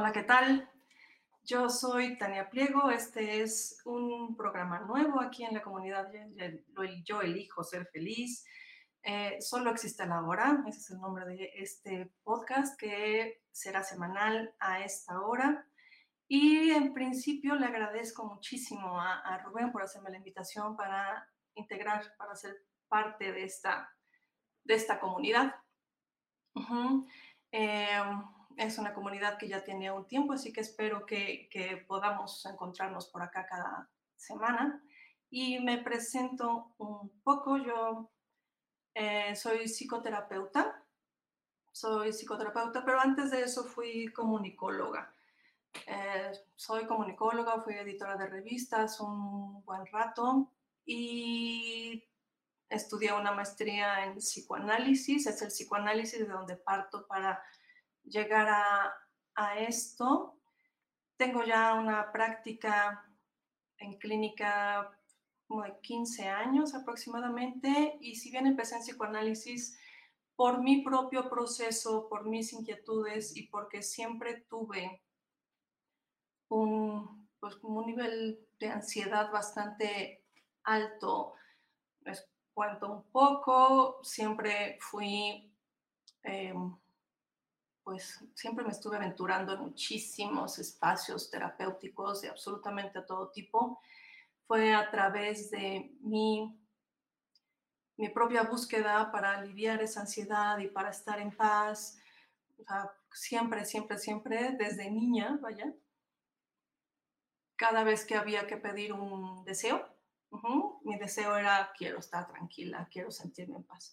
Hola, ¿qué tal? Yo soy Tania Pliego. Este es un programa nuevo aquí en la comunidad Yo elijo ser feliz. Eh, solo existe la hora, ese es el nombre de este podcast que será semanal a esta hora. Y en principio le agradezco muchísimo a, Rubén por hacerme la invitación para integrar, para ser parte de esta, de esta comunidad es una comunidad que ya tiene un tiempo, así que espero que, podamos encontrarnos por acá cada semana. Y me presento un poco, yo eh, soy psicoterapeuta, soy psicoterapeuta, pero antes de eso fui comunicóloga. Eh, soy comunicóloga, fui editora de revistas un buen rato y estudié una maestría en psicoanálisis. Es el psicoanálisis de donde parto para llegar a, esto. Tengo ya una práctica en clínica como de 15 años aproximadamente y si bien empecé en psicoanálisis por mi propio proceso, por mis inquietudes y porque siempre tuve un, pues, un nivel de ansiedad bastante alto, les cuento un poco, siempre fui... Em, pues siempre me estuve aventurando en muchísimos espacios terapéuticos de absolutamente todo tipo. Fue a través de mi, mi propia búsqueda para aliviar esa ansiedad y para estar en paz. siempre, siempre, siempre, desde niña, vaya, cada vez que había que pedir un deseo, mi deseo era quiero estar tranquila, quiero sentirme en paz.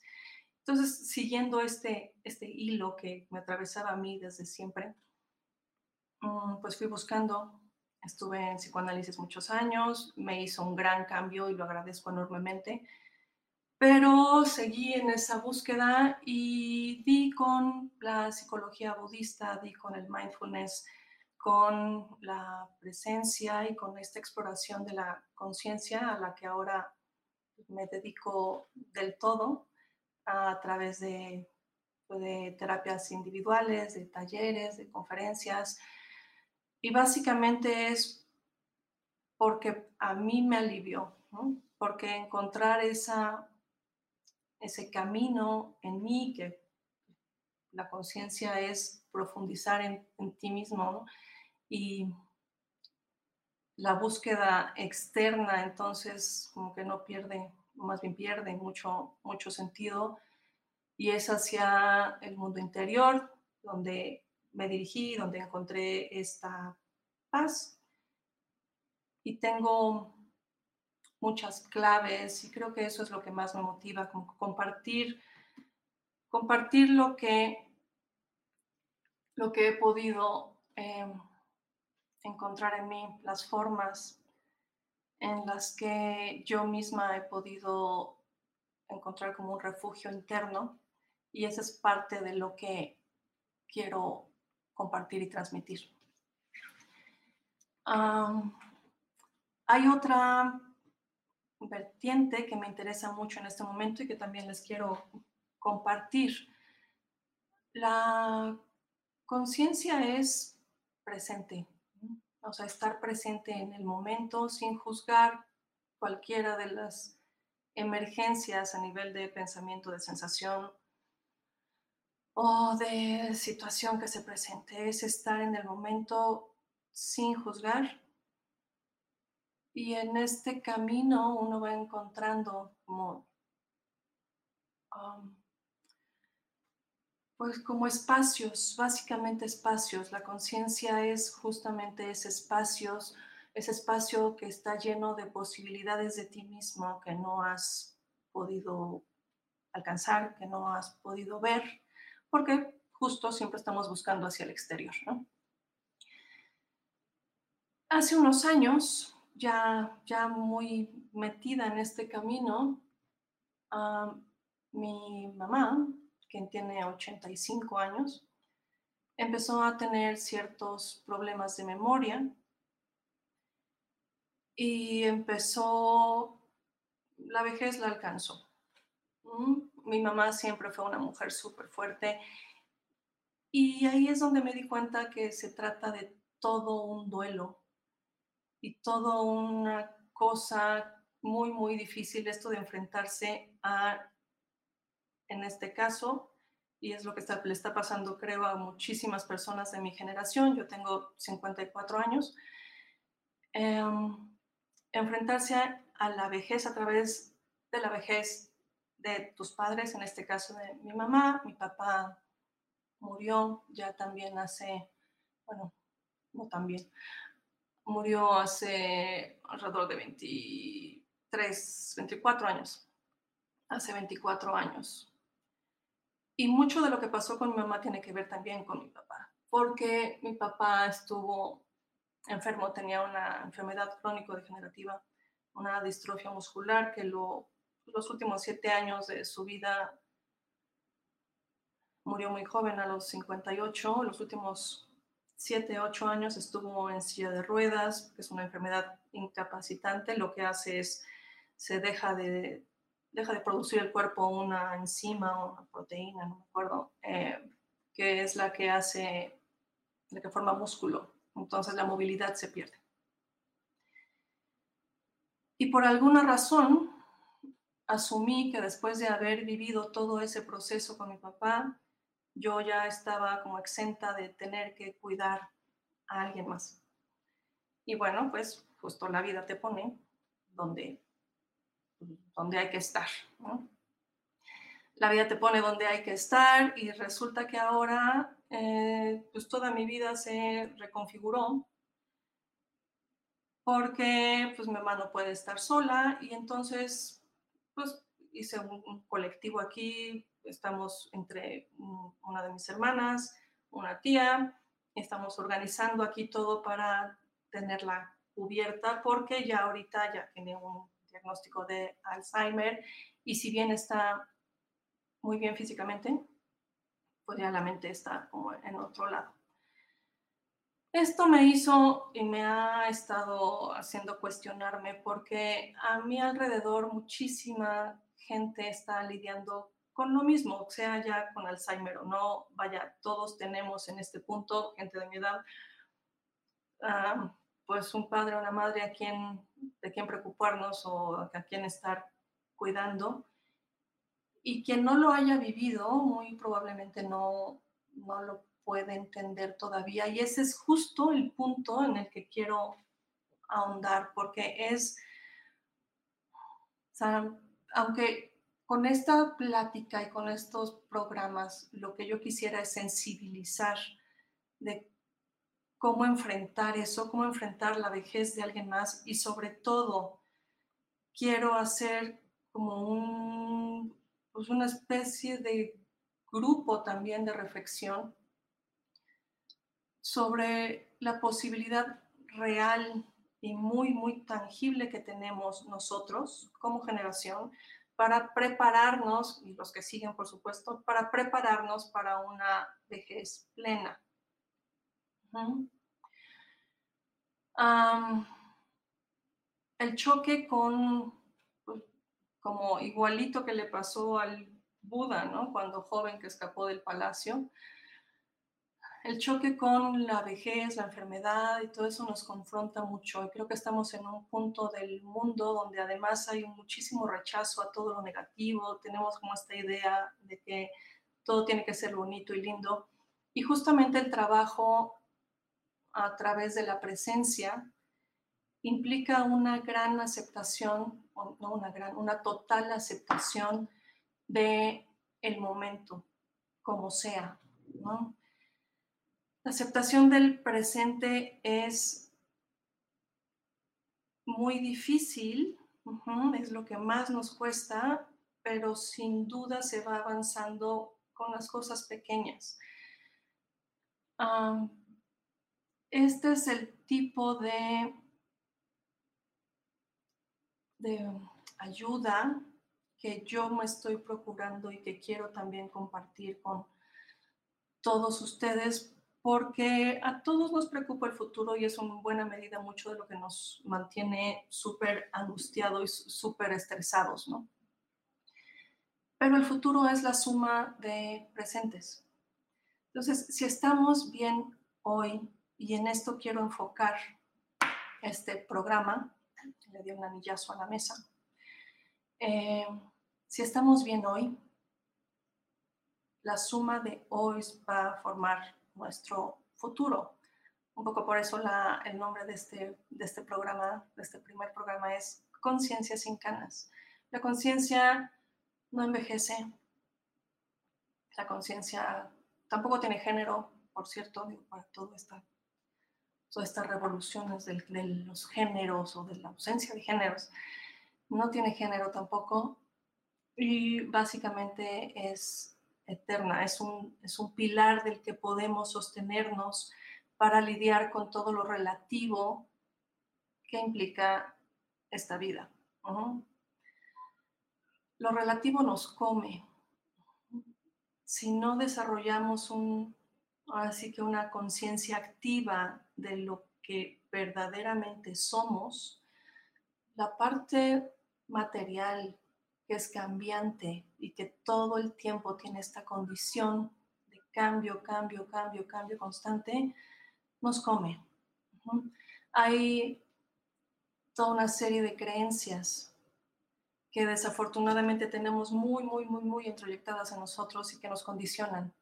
Entonces, siguiendo este, este hilo que me atravesaba a mí desde siempre, mm, pues fui buscando, estuve en psicoanálisis muchos años, me hizo un gran cambio y lo agradezco enormemente, pero seguí en esa búsqueda y di con la psicología budista, di con el mindfulness, con la presencia y con esta exploración de la conciencia a la que ahora me dedico del todo a través de, de terapias individuales, de talleres, de conferencias. Y básicamente es porque a mí me alivió, porque encontrar esa, ese camino en mí, que la conciencia es profundizar en, en ti mismo, y la búsqueda externa, entonces como que no pierde más bien pierde mucho, mucho sentido, y es hacia el mundo interior, donde me dirigí, donde encontré esta paz. Y tengo muchas claves y creo que eso es lo que más me motiva, compartir, compartir lo que, lo que he podido em, encontrar en mí, las formas en las que yo misma he podido encontrar como un refugio interno y esa es parte de lo que quiero compartir y transmitir. Hay otra vertiente que me interesa mucho en este momento y que también les quiero compartir. La conciencia es presente, o sea, estar presente en el momento sin juzgar cualquiera de las emergencias a nivel de pensamiento, de sensación o de situación que se presente. Es estar en el momento sin juzgar. Y en este camino uno va encontrando como, um, pues como espacios, básicamente espacios. La conciencia es justamente ese espacios ese espacio que está lleno de posibilidades de ti mismo que no has podido alcanzar, que no has podido ver, porque justo siempre estamos buscando hacia el exterior. Hace unos años, ya, ya muy metida en este camino, mi mamá, quien tiene 85 años, empezó a tener ciertos problemas de memoria y empezó, la vejez la alcanzó. Mm, mi mamá siempre fue una mujer súper fuerte y ahí es donde me di cuenta que se trata de todo un duelo y todo una cosa muy, muy difícil esto de enfrentarse a, en este caso, y es lo que está, le está pasando creo a muchísimas personas de mi generación, yo tengo 54 años, em, enfrentarse a, la vejez a través de la vejez de tus padres, en este caso de mi mamá, mi papá murió ya también hace, bueno, no también, murió hace alrededor de 23, 24 años, hace 24 años. Y mucho de lo que pasó con mi mamá tiene que ver también con mi papá, porque mi papá estuvo enfermo, tenía una enfermedad crónico-degenerativa, una distrofia muscular que lo, los últimos siete años de su vida murió muy joven, a los 58, los últimos siete, ocho años estuvo en silla de ruedas, que es una enfermedad incapacitante, lo que hace es, se deja de, deja de producir el cuerpo una enzima o una proteína, no me acuerdo, eh, que es la que hace, la que forma músculo entonces la movilidad se pierde. Y por alguna razón asumí que después de haber vivido todo ese proceso con mi papá, yo ya estaba como exenta de tener que cuidar a alguien más. Y bueno, pues justo la vida te pone donde, donde hay que estar. La vida te pone donde hay que estar y resulta que ahora eh, pues toda mi vida se reconfiguró porque pues mi mamá no puede estar sola y entonces pues hice un, colectivo aquí, estamos entre una de mis hermanas, una tía, estamos organizando aquí todo para tenerla cubierta porque ya ahorita ya tiene un diagnóstico de Alzheimer y si bien está muy bien físicamente, pues ya la mente está como en otro lado. Esto me hizo y me ha estado haciendo cuestionarme porque a mi alrededor muchísima gente está lidiando con lo mismo, sea ya con Alzheimer o no, vaya, todos tenemos en este punto, gente de mi edad, ah, pues un padre o una madre a quien, de quien preocuparnos o a quien estar cuidando y quien no lo haya vivido muy probablemente no, no lo puede entender todavía. Y ese es justo el punto en el que quiero ahondar, porque es, aunque con esta plática y con estos programas, lo que yo quisiera es sensibilizar de cómo enfrentar eso, cómo enfrentar la vejez de alguien más y sobre todo quiero hacer como un pues una especie de grupo también de reflexión sobre la posibilidad real y muy, muy tangible que tenemos nosotros como generación para prepararnos, y los que siguen por supuesto, para prepararnos para una vejez plena. El choque con, pues, como igualito que le pasó al Buda, ¿no? Cuando joven que escapó del palacio, el choque con la vejez, la enfermedad y todo eso nos confronta mucho. Y creo que estamos en un punto del mundo donde además hay muchísimo rechazo a todo lo negativo. Tenemos como esta idea de que todo tiene que ser bonito y lindo. Y justamente el trabajo a través de la presencia implica una gran aceptación, no una gran, una total aceptación de el momento, como sea. La aceptación del presente es muy difícil, es lo que más nos cuesta, pero sin duda se va avanzando con las cosas pequeñas. Este es el tipo de, de ayuda que yo me estoy procurando y que quiero también compartir con todos ustedes porque a todos nos preocupa el futuro y es en buena medida mucho de lo que nos mantiene súper angustiados y súper estresados, ¿no? Pero el futuro es la suma de presentes. Entonces, si estamos bien hoy, y en esto quiero enfocar este programa, le di un anillazo a la mesa, eh, si estamos bien hoy, la suma de hoy va a formar nuestro futuro. Un poco por eso la, el nombre de este, de este programa, de este primer programa es Conciencia sin canas. La conciencia no envejece. La conciencia tampoco tiene género, por cierto, para todo esta, todas estas revoluciones de, de los géneros o de la ausencia de géneros. No tiene género tampoco y básicamente es eterna, es un, es un pilar del que podemos sostenernos para lidiar con todo lo relativo que implica esta vida. Lo relativo nos come. Si no desarrollamos un, así que una conciencia activa de lo que verdaderamente somos, la parte material, que es cambiante y que todo el tiempo tiene esta condición de cambio, cambio, cambio, cambio constante, nos come. Hay toda una serie de creencias que desafortunadamente tenemos muy, muy, muy, muy introyectadas en nosotros y que nos condicionan.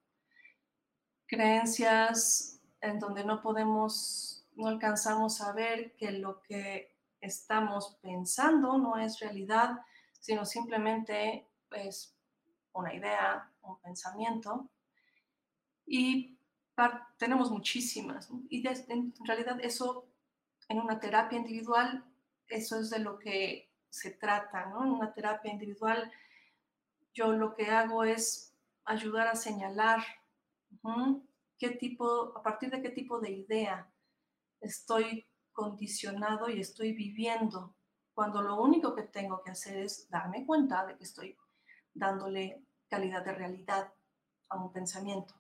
Creencias en donde no podemos, no alcanzamos a ver que lo que estamos pensando no es realidad, sino simplemente es una idea, un pensamiento. Y tenemos muchísimas. Y en realidad eso, en una terapia individual, eso es de lo que se trata, ¿no? En una terapia individual, yo lo que hago es ayudar a señalar qué tipo, a partir de qué tipo de idea estoy condicionado y estoy viviendo cuando lo único que tengo que hacer es darme cuenta de que estoy dándole calidad de realidad a un pensamiento.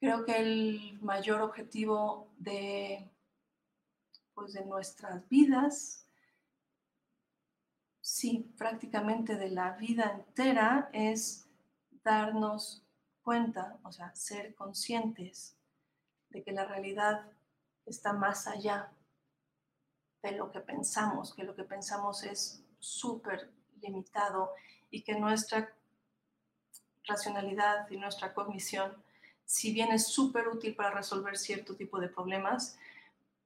Creo que el mayor objetivo de, pues, de nuestras vidas, sí, prácticamente de la vida entera, es darnos cuenta, o sea, ser conscientes de que la realidad está más allá de lo que pensamos, que lo que pensamos es súper limitado y que nuestra racionalidad y nuestra cognición, si bien es súper útil para resolver cierto tipo de problemas,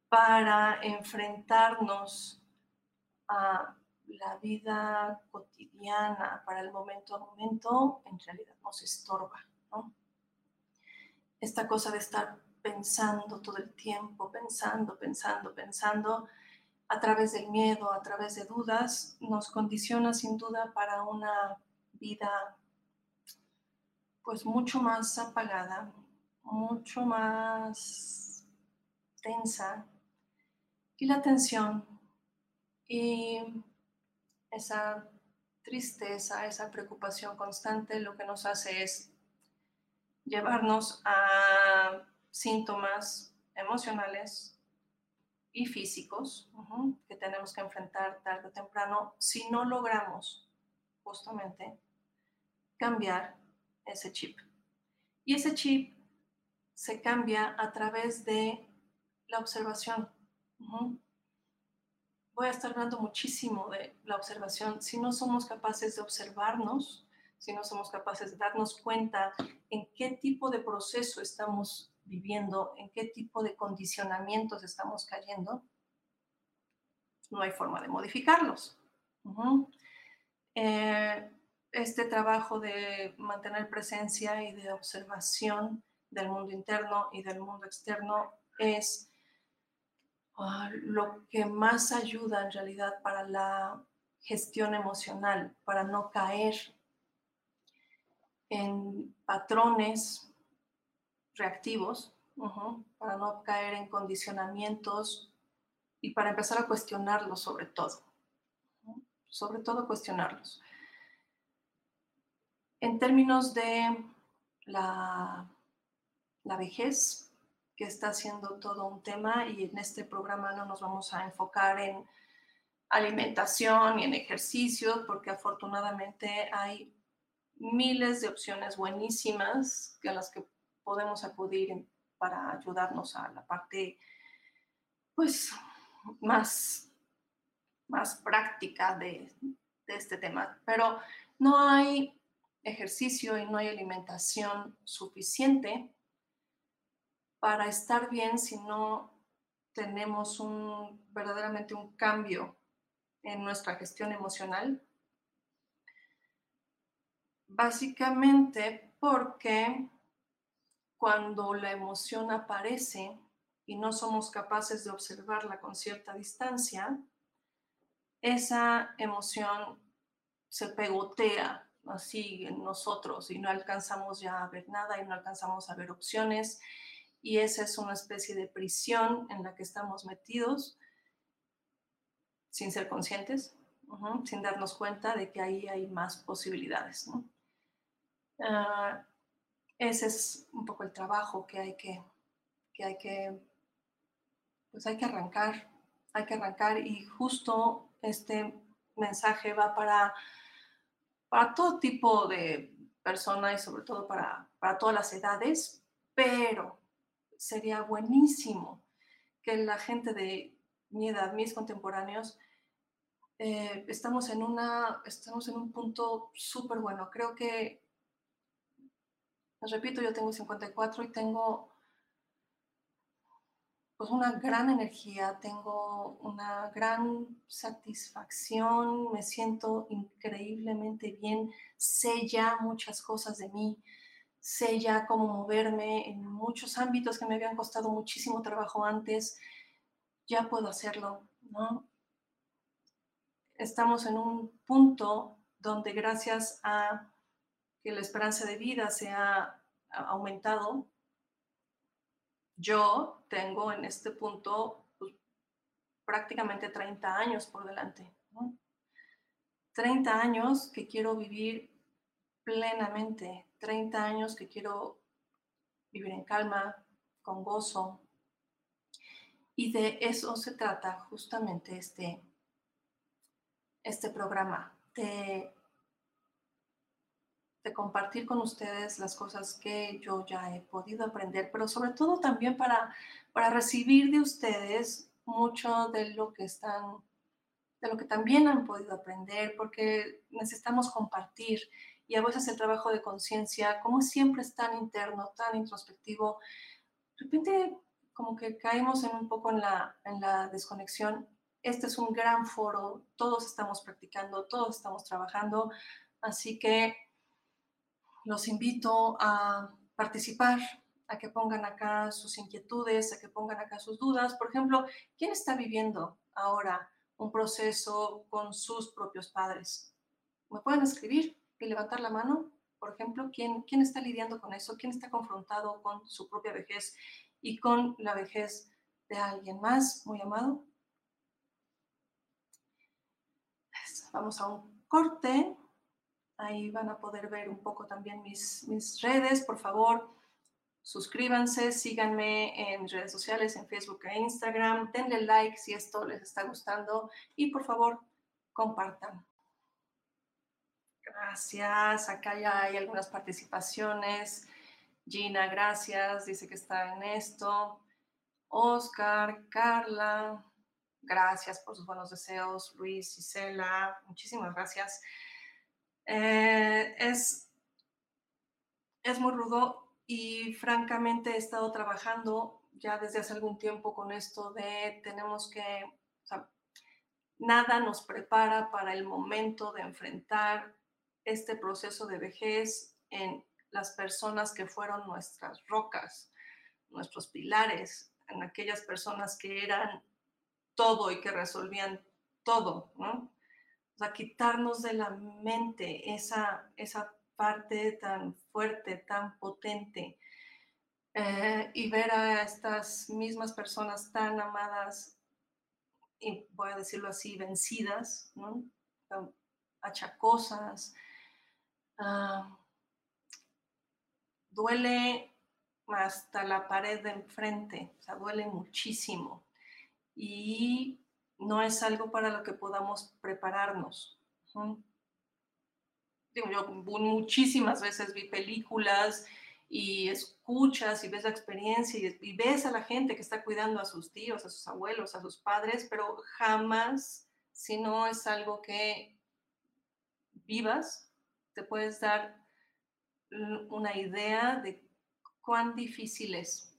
para enfrentarnos a la vida cotidiana, para el momento a momento, en realidad nos estorba. Esta cosa de estar pensando todo el tiempo, pensando, pensando, pensando, a través del miedo, a través de dudas, nos condiciona sin duda para una vida pues mucho más apagada, mucho más tensa. Y la tensión y esa tristeza, esa preocupación constante lo que nos hace es llevarnos a síntomas emocionales y físicos que tenemos que enfrentar tarde o temprano si no logramos justamente cambiar ese chip. Y ese chip se cambia a través de la observación. Voy a estar hablando muchísimo de la observación. Si no somos capaces de observarnos, si no somos capaces de darnos cuenta en qué tipo de proceso estamos viviendo, en qué tipo de condicionamientos estamos cayendo, no hay forma de modificarlos. Eh, este trabajo de mantener presencia y de observación del mundo interno y del mundo externo es ah, lo que más ayuda en realidad para la gestión emocional, para no caer en patrones reactivos, para no caer en condicionamientos y para empezar a cuestionarlos sobre todo. Sobre todo cuestionarlos. En términos de la, la vejez, que está siendo todo un tema y en este programa no nos vamos a enfocar en alimentación y en ejercicio, porque afortunadamente hay miles de opciones buenísimas a las que podemos acudir para ayudarnos a la parte pues más, más práctica de, este tema. Pero no hay ejercicio y no hay alimentación suficiente para estar bien si no tenemos un, verdaderamente un cambio en nuestra gestión emocional. Básicamente porque cuando la emoción aparece y no somos capaces de observarla con cierta distancia, esa emoción se pegotea así en nosotros y no alcanzamos ya a ver nada y no alcanzamos a ver opciones y esa es una especie de prisión en la que estamos metidos sin ser conscientes, sin darnos cuenta de que ahí hay más posibilidades. Ah, ese es un poco el trabajo que hay que, que hay que, pues hay que arrancar, hay que arrancar y justo este mensaje va para para todo tipo de personas y sobre todo para, para todas las edades, pero sería buenísimo que la gente de mi edad, mis contemporáneos, eh, estamos, en una, estamos en un punto súper bueno. Creo que, les repito, yo tengo 54 y tengo pues una gran energía, tengo una gran satisfacción, me siento increíblemente bien, sé ya muchas cosas de mí, sé ya cómo moverme en muchos ámbitos que me habían costado muchísimo trabajo antes, ya puedo hacerlo, ¿no? Estamos en un punto donde gracias a que la esperanza de vida se ha aumentado, yo tengo en este punto pues, prácticamente 30 años por delante. 30 años que quiero vivir plenamente, 30 años que quiero vivir en calma, con gozo. Y de eso se trata justamente este, este programa, de de compartir con ustedes las cosas que yo ya he podido aprender, pero sobre todo también para, para recibir de ustedes mucho de lo que están, de lo que también han podido aprender, porque necesitamos compartir y a veces el trabajo de conciencia, como siempre es tan interno, tan introspectivo, de repente como que caemos en un poco en la, en la desconexión. Este es un gran foro, todos estamos practicando, todos estamos trabajando, así que los invito a participar, a que pongan acá sus inquietudes, a que pongan acá sus dudas. Por ejemplo, ¿quién está viviendo ahora un proceso con sus propios padres? ¿Me pueden escribir y levantar la mano? Por ejemplo, ¿quién, quién está lidiando con eso? ¿Quién está confrontado con su propia vejez y con la vejez de alguien más muy amado? Vamos a un corte Ahí van a poder ver un poco también mis, mis redes. Por favor, Suscríbanse, síganme en redes sociales, en Facebook e Instagram. Denle like si esto les está gustando y por favor, compartan. Gracias. Acá ya hay algunas participaciones. Gina, gracias. Dice que está en esto. Oscar, Carla, gracias por sus buenos deseos. Luis, Gisela, muchísimas gracias. Eh, es, es muy rudo y francamente he estado trabajando ya desde hace algún tiempo con esto de tenemos que, nada nos prepara para el momento de enfrentar este proceso de vejez en las personas que fueron nuestras rocas, nuestros pilares, en aquellas personas que eran todo y que resolvían todo, ¿no? O quitarnos de la mente esa, esa parte tan fuerte, tan potente, eh, y ver a estas mismas personas tan amadas, y voy a decirlo así, vencidas, ¿no? achacosas, ah, duele hasta la pared de enfrente, duele muchísimo. Y no es algo para lo que podamos prepararnos yo muchísimas veces vi películas y escuchas y ves la experiencia y, ves a la gente que está cuidando a sus tíos, a sus abuelos, a sus padres, pero jamás, si no es algo que vivas, te puedes dar una idea de cuán difícil es.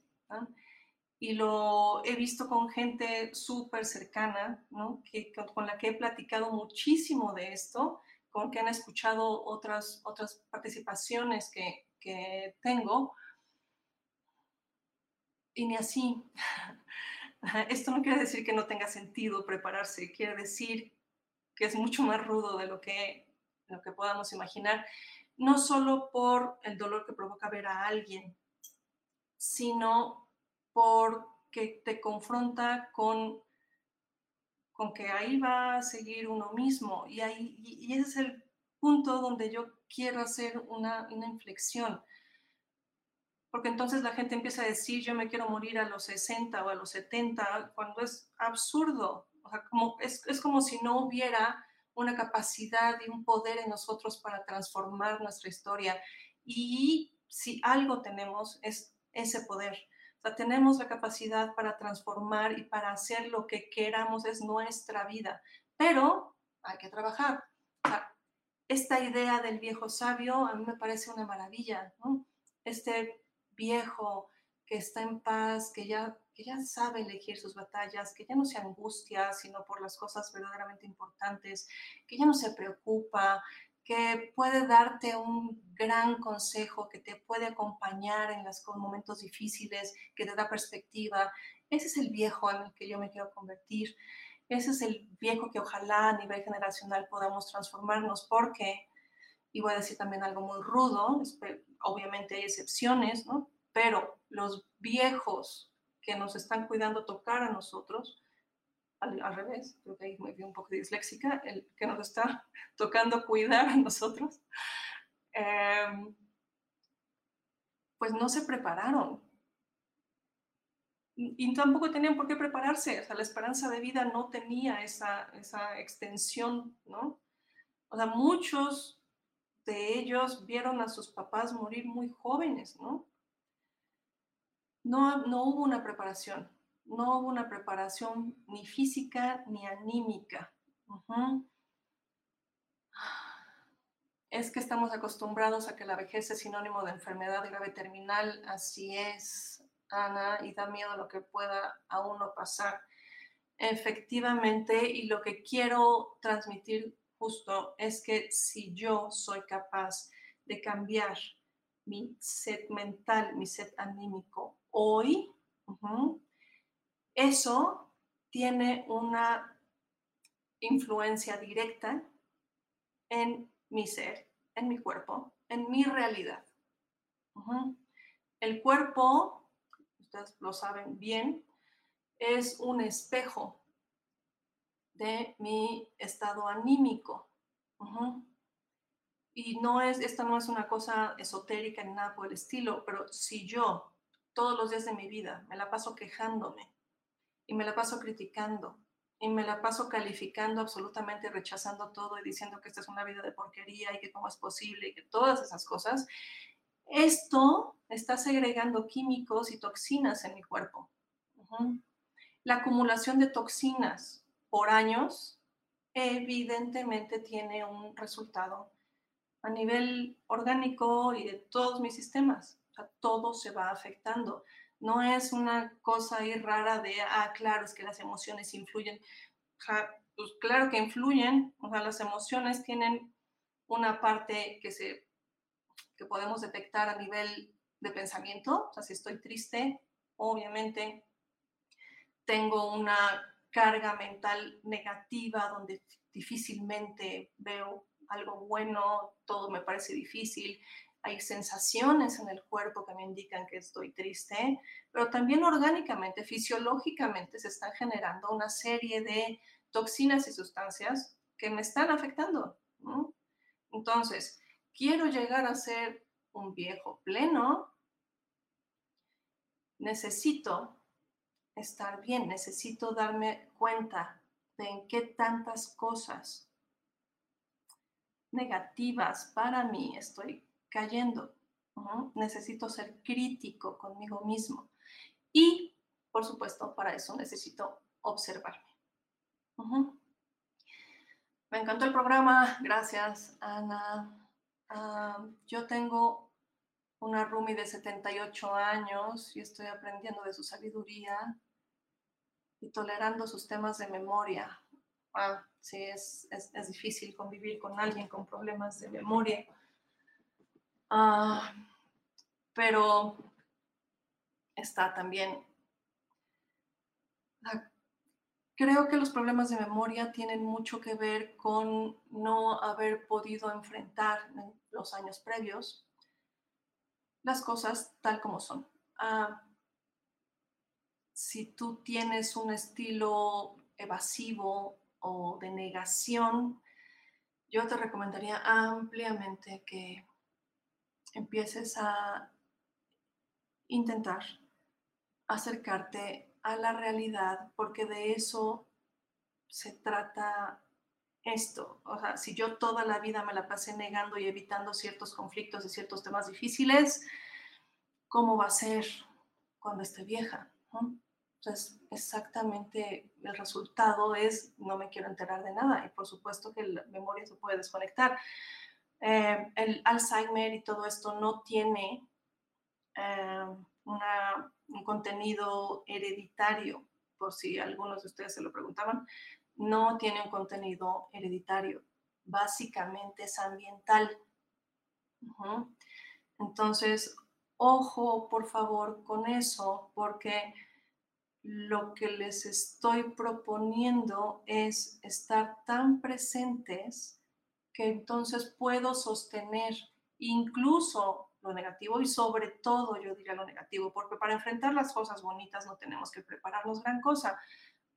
Y lo he visto con gente súper cercana, ¿no? con la que he platicado muchísimo de esto con que han escuchado otras, otras participaciones que, que tengo. Y ni así. Esto no quiere decir que no tenga sentido prepararse, quiere decir que es mucho más rudo de lo que, lo que podamos imaginar, no solo por el dolor que provoca ver a alguien, sino porque te confronta con con que ahí va a seguir uno mismo y, ahí, y, ese es el punto donde yo quiero hacer una, una, inflexión. Porque entonces la gente empieza a decir, yo me quiero morir a los 60 o a los 70, cuando es absurdo. O sea, como, es, es como si no hubiera una capacidad y un poder en nosotros para transformar nuestra historia. Y si algo tenemos es ese poder. O sea, tenemos la capacidad para transformar y para hacer lo que queramos, es nuestra vida, pero hay que trabajar. O sea, esta idea del viejo sabio a mí me parece una maravilla, ¿no? Este viejo que está en paz, que ya, que ya sabe elegir sus batallas, que ya no se angustia, sino por las cosas verdaderamente importantes, que ya no se preocupa, que puede darte un gran consejo, que te puede acompañar en los momentos difíciles, que te da perspectiva. Ese es el viejo en el que yo me quiero convertir. Ese es el viejo que ojalá a nivel generacional podamos transformarnos porque, y voy a decir también algo muy rudo, obviamente hay excepciones, ¿no? Pero los viejos que nos están cuidando tocar a nosotros, al, revés, creo que ahí me vi un poco disléxica, el que nos está tocando cuidar a nosotros, em, pues no se prepararon. Y, tampoco tenían por qué prepararse, o sea, la esperanza de vida no tenía esa, esa extensión, ¿no? O sea, muchos de ellos vieron a sus papás morir muy jóvenes, ¿no? No, no hubo una preparación no hubo una preparación ni física ni anímica. Es que estamos acostumbrados a que la vejez es sinónimo de enfermedad grave terminal, así es, Ana, y da miedo lo que pueda a uno pasar. Efectivamente, y lo que quiero transmitir justo es que si yo soy capaz de cambiar mi set mental, mi set anímico hoy, eso tiene una influencia directa en mi ser, en mi cuerpo, en mi realidad. El cuerpo, ustedes lo saben bien, es un espejo de mi estado anímico. Y no es, esta no es una cosa esotérica ni nada por el estilo, pero si yo todos los días de mi vida, me la paso quejándome y me la paso criticando y me la paso calificando absolutamente, rechazando todo y diciendo que esta es una vida de porquería y que cómo es posible y que todas esas cosas, esto está segregando químicos y toxinas en mi cuerpo. La acumulación de toxinas por años evidentemente tiene un resultado a nivel orgánico y de todos mis sistemas. todo se va afectando. No es una cosa ahí rara de, ah, claro, es que las emociones influyen. pues claro que influyen, o sea, las emociones tienen una parte que, se, que podemos detectar a nivel de pensamiento, o sea, si estoy triste, obviamente tengo una carga mental negativa donde difícilmente veo algo bueno, todo me parece difícil, hay sensaciones en el cuerpo que me indican que estoy triste, pero también orgánicamente, fisiológicamente se están generando una serie de toxinas y sustancias que me están afectando. Entonces, quiero llegar a ser un viejo pleno, necesito estar bien, necesito darme cuenta de en qué tantas cosas negativas para mí estoy cayendo. Necesito ser crítico conmigo mismo. Y, por supuesto, para eso necesito observarme. Me encantó el programa. Gracias, Ana. Ah, yo tengo una Rumi de 78 años y estoy aprendiendo de su sabiduría y tolerando sus temas de memoria. Ah, sí, es, es, es difícil convivir con alguien con problemas de memoria Ah, pero está también... Creo que los problemas de memoria tienen mucho que ver con no haber podido enfrentar en los años previos las cosas tal como son. Ah, si tú tienes un estilo evasivo o de negación, yo te recomendaría ampliamente que empieces a intentar acercarte a la realidad, porque de eso se trata esto. O sea, si yo toda la vida me la pasé negando y evitando ciertos conflictos y ciertos temas difíciles, ¿cómo va a ser cuando esté vieja? Entonces, exactamente el resultado es no me quiero enterar de nada y por supuesto que la memoria se puede desconectar. Eh, el Alzheimer y todo esto no tiene eh, un contenido hereditario, por si algunos de ustedes se lo preguntaban, no tiene un contenido hereditario, básicamente es ambiental. Entonces, ojo por favor con eso, porque lo que les estoy proponiendo es estar tan presentes entonces puedo sostener incluso lo negativo y sobre todo yo diría lo negativo, porque para enfrentar las cosas bonitas no tenemos que prepararnos gran cosa,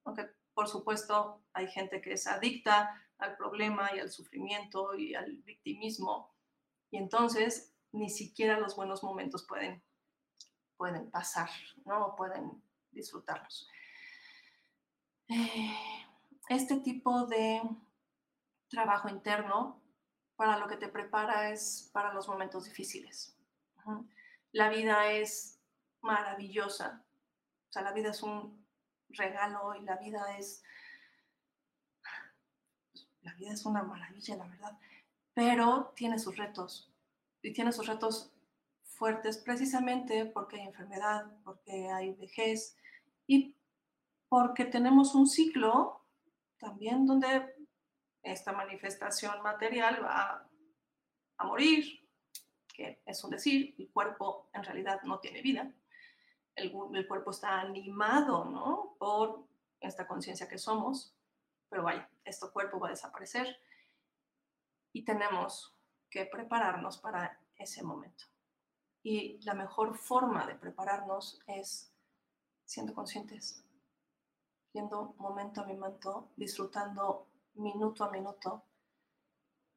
aunque por supuesto hay gente que es adicta al problema y al sufrimiento y al victimismo y entonces ni siquiera los buenos momentos pueden, pueden pasar, ¿no? Pueden disfrutarlos. Eh, este tipo de trabajo interno para lo que te prepara es para los momentos difíciles. La vida es maravillosa, o sea, la vida es un regalo y la vida es, la vida es una maravilla, la verdad, pero tiene sus retos y tiene sus retos fuertes precisamente porque hay enfermedad, porque hay vejez y porque tenemos un ciclo también donde esta manifestación material va a morir, que es un decir, el cuerpo en realidad no tiene vida, el, cuerpo está animado, ¿no? Por esta conciencia que somos, pero vaya, este cuerpo va a desaparecer y tenemos que prepararnos para ese momento. Y la mejor forma de prepararnos es siendo conscientes, yendo momento a momento, disfrutando minuto a minuto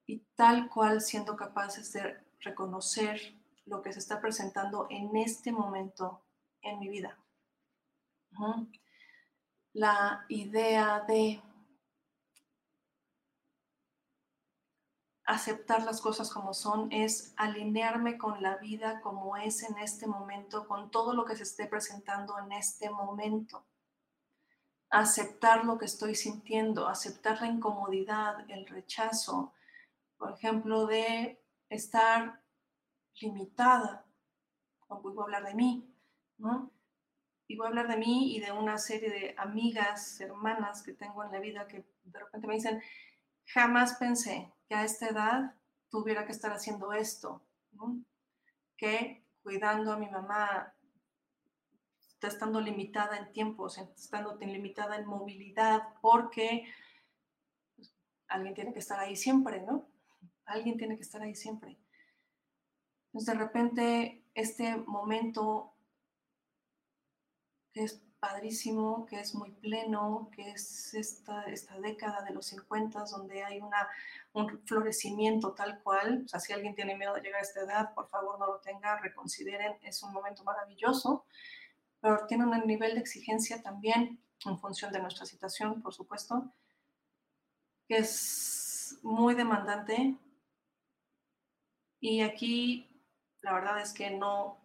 y tal cual siendo capaces de reconocer lo que se está presentando en este momento en mi vida. La idea de aceptar las cosas como son es alinearme con la vida como es en este momento, con todo lo que se esté presentando en este momento. Aceptar lo que estoy sintiendo, aceptar la incomodidad, el rechazo, por ejemplo, de estar limitada. Voy a hablar de mí, ¿no? Y voy a hablar de mí y de una serie de amigas, hermanas que tengo en la vida que de repente me dicen, jamás pensé que a esta edad tuviera que estar haciendo esto, que cuidando a mi mamá, estando limitada en tiempos, estando limitada en movilidad, porque alguien tiene que estar ahí siempre, ¿no? Alguien tiene que estar ahí siempre. Entonces, de repente, este momento que es padrísimo, que es muy pleno, que es esta, esta década de los 50 donde hay una, un florecimiento tal cual. O sea, si alguien tiene miedo de llegar a esta edad, por favor no lo tenga, reconsideren, es un momento maravilloso, pero tiene un nivel de exigencia también en función de nuestra situación, por supuesto, que es muy demandante. Y aquí la verdad es que no,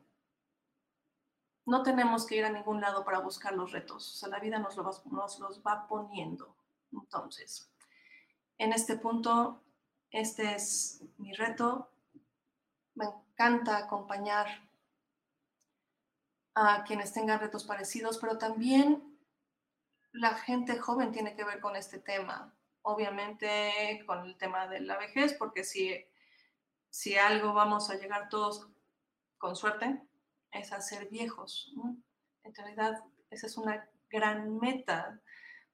no tenemos que ir a ningún lado para buscar los retos. O sea, la vida nos, nos los va poniendo. Entonces, en este punto, este es mi reto. Me encanta acompañar a quienes tengan retos parecidos, pero también la gente joven tiene que ver con este tema. Obviamente con el tema de la vejez, porque si, si algo vamos a llegar todos con suerte, es hacer viejos. En realidad, esa es una gran meta.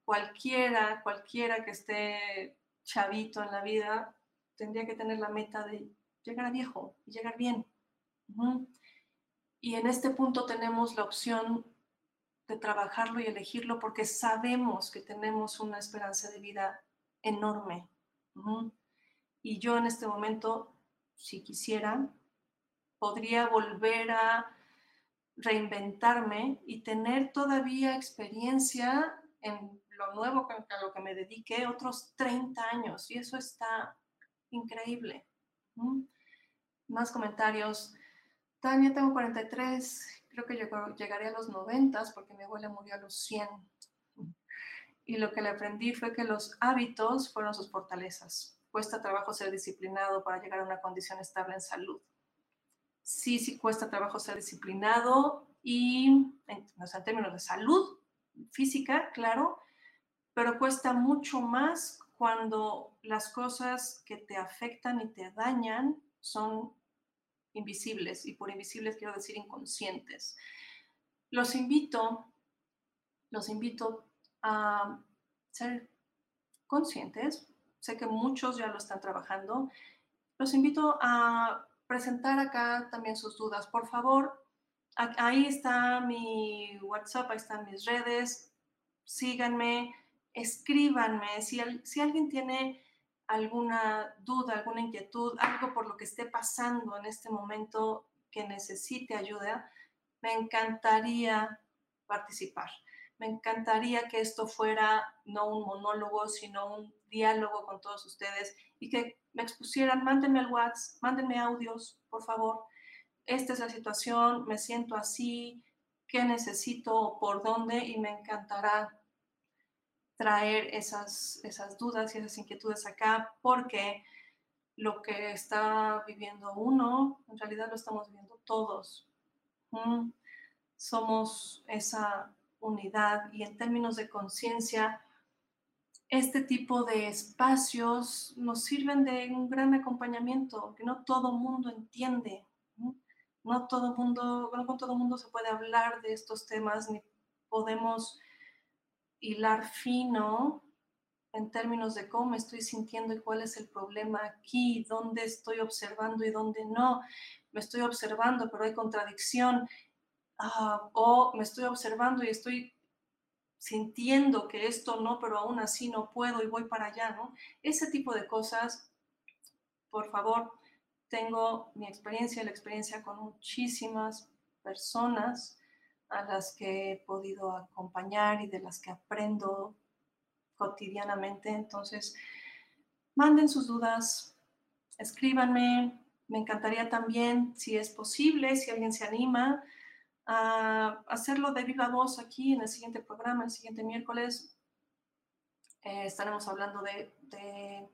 Cualquiera, cualquiera que esté chavito en la vida, tendría que tener la meta de llegar a viejo y llegar bien. Y en este punto tenemos la opción de trabajarlo y elegirlo porque sabemos que tenemos una esperanza de vida enorme. Y yo en este momento, si quisiera, podría volver a reinventarme y tener todavía experiencia en lo nuevo a lo que me dediqué otros 30 años y eso está increíble. Más comentarios. Tania, tengo 43, creo que llegaré a los 90 porque mi abuela murió a los 100. Y lo que le aprendí fue que los hábitos fueron sus fortalezas. Cuesta trabajo ser disciplinado para llegar a una condición estable en salud sí, sí cuesta trabajo ser disciplinado y, en, en términos de salud física, claro, pero cuesta mucho más cuando las cosas que te afectan y te dañan son invisibles, y por invisibles quiero decir inconscientes. Los invito, los invito a ser conscientes, sé que muchos ya lo están trabajando, los invito a presentar acá también sus dudas. Por favor, ahí está mi WhatsApp, ahí están mis redes. Síganme, escríbanme. Si, si alguien tiene alguna duda, alguna inquietud, algo por lo que esté pasando en este momento que necesite ayuda, me encantaría participar. Me encantaría que esto fuera no un monólogo, sino un diálogo con todos ustedes y que me expusieran, mándenme el WhatsApp, mándenme audios, por favor. Esta es la situación, me siento así, qué necesito, por dónde, y me encantará traer esas, esas dudas y esas inquietudes acá, porque lo que está viviendo uno, en realidad lo estamos viviendo todos. Mm, somos esa unidad y en términos de conciencia, este tipo de espacios nos sirven de un gran acompañamiento que no todo mundo entiende. No, todo mundo, no con todo mundo se puede hablar de estos temas ni podemos hilar fino en términos de cómo me estoy sintiendo y cuál es el problema aquí, dónde estoy observando y dónde no. Me estoy observando, pero hay contradicción. Ah, o me estoy observando y estoy sintiendo que esto no, pero aún así no puedo y voy para allá, ¿no? Ese tipo de cosas, por favor, tengo mi experiencia, la experiencia con muchísimas personas a las que he podido acompañar y de las que aprendo cotidianamente. Entonces, manden sus dudas, escríbanme. Me encantaría también, si es posible, si alguien se anima, a hacerlo de viva voz aquí en el siguiente programa, el siguiente miércoles. Eh, estaremos hablando de, de,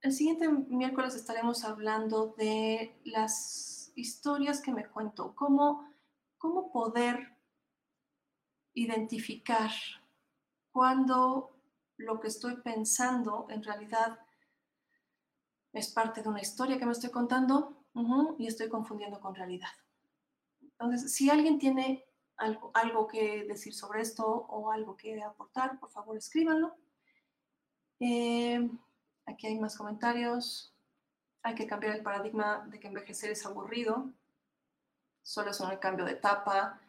El siguiente miércoles estaremos hablando de las historias que me cuento, cómo, cómo poder identificar cuando lo que estoy pensando en realidad es parte de una historia que me estoy contando y estoy confundiendo con realidad. Entonces, si alguien tiene algo, algo, que decir sobre esto o algo que aportar, por favor escríbanlo. Eh, aquí hay más comentarios. Hay que cambiar el paradigma de que envejecer es aburrido. Solo es un cambio de etapa.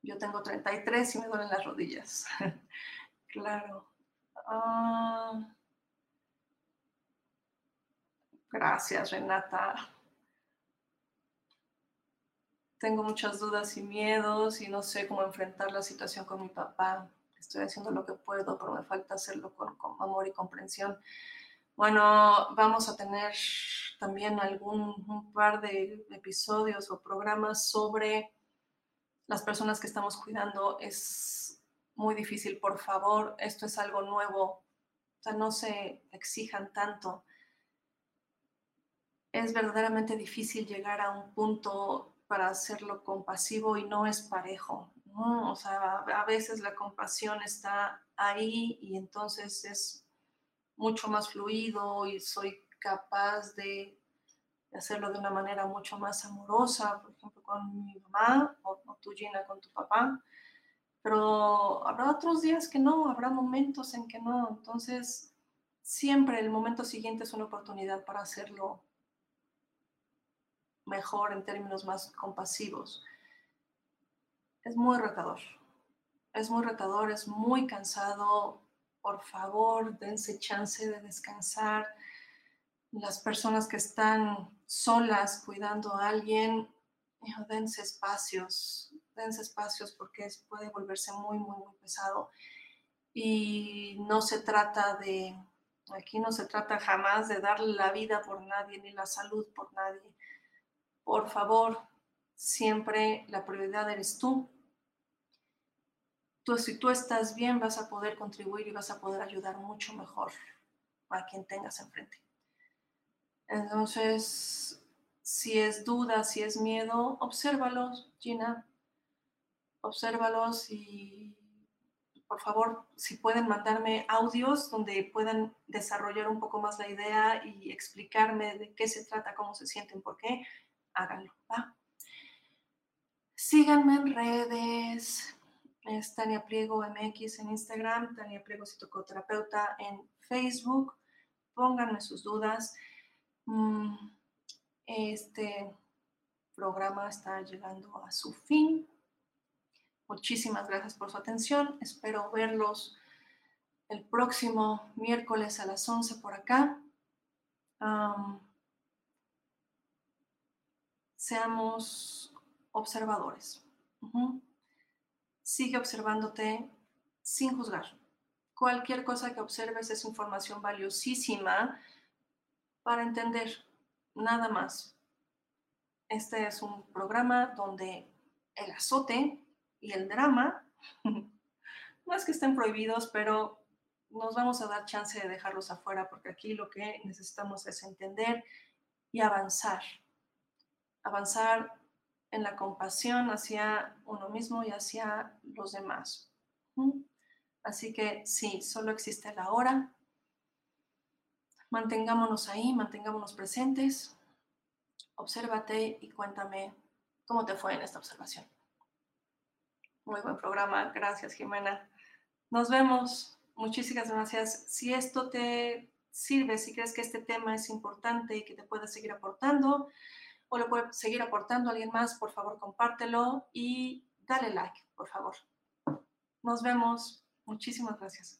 Yo tengo 33 y me duelen las rodillas. claro. Ah, gracias, Renata tengo muchas dudas y miedos y no sé cómo enfrentar la situación con mi papá. Estoy haciendo lo que puedo, pero me falta hacerlo con, amor y comprensión. Bueno, vamos a tener también algún un par de episodios o programas sobre las personas que estamos cuidando. Es muy difícil, por favor, esto es algo nuevo. O sea, no se exijan tanto. Es verdaderamente difícil llegar a un punto para hacerlo compasivo y no es parejo. O sea, a veces la compasión está ahí y entonces es mucho más fluido y soy capaz de hacerlo de una manera mucho más amorosa, por ejemplo, con mi mamá o, o tú, Gina, con tu papá. Pero habrá otros días que no, habrá momentos en que no. Entonces, siempre el momento siguiente es una oportunidad para hacerlo mejor, en términos más compasivos. Es muy retador. Es muy retador, es muy cansado. Por favor, dense chance de descansar. Las personas que están solas cuidando a alguien, dense espacios, dense espacios porque puede volverse muy, muy, muy pesado. Y no se trata de, aquí no se trata jamás de darle la vida por nadie ni la salud por nadie por favor, siempre la prioridad eres tú. Tú, si tú estás bien, vas a poder contribuir y vas a poder ayudar mucho mejor a quien tengas enfrente. Entonces, si es duda, si es miedo, obsérvalos, Gina. Obsérvalos y por favor, si pueden mandarme audios donde puedan desarrollar un poco más la idea y explicarme de qué se trata, cómo se sienten, por qué, háganlo, ¿va? Síganme en redes, es Tania Pliego MX en Instagram, Tania Pliego Psicoterapeuta en Facebook. Pónganme sus dudas. Mm, este programa está llegando a su fin. Muchísimas gracias por su atención. Espero verlos el próximo miércoles a las 11 por acá seamos observadores. Sigue observándote sin juzgar. Cualquier cosa que observes es información valiosísima para entender nada más. Este es un programa donde el azote y el drama no es que estén prohibidos, pero nos vamos a dar chance de dejarlos afuera porque aquí lo que necesitamos es entender y avanzar avanzar en la compasión hacia uno mismo y hacia los demás. Así que sí, solo existe la hora. Mantengámonos ahí, mantengámonos presentes. Obsérvate y cuéntame cómo te fue en esta observación. Muy buen programa. Gracias, Jimena. Nos vemos. Muchísimas gracias. Si esto te sirve, si crees que este tema es importante y que te puede seguir aportando, o lo puede seguir aportando alguien más, por favor compártelo y dale like, por favor. Nos vemos. Muchísimas gracias.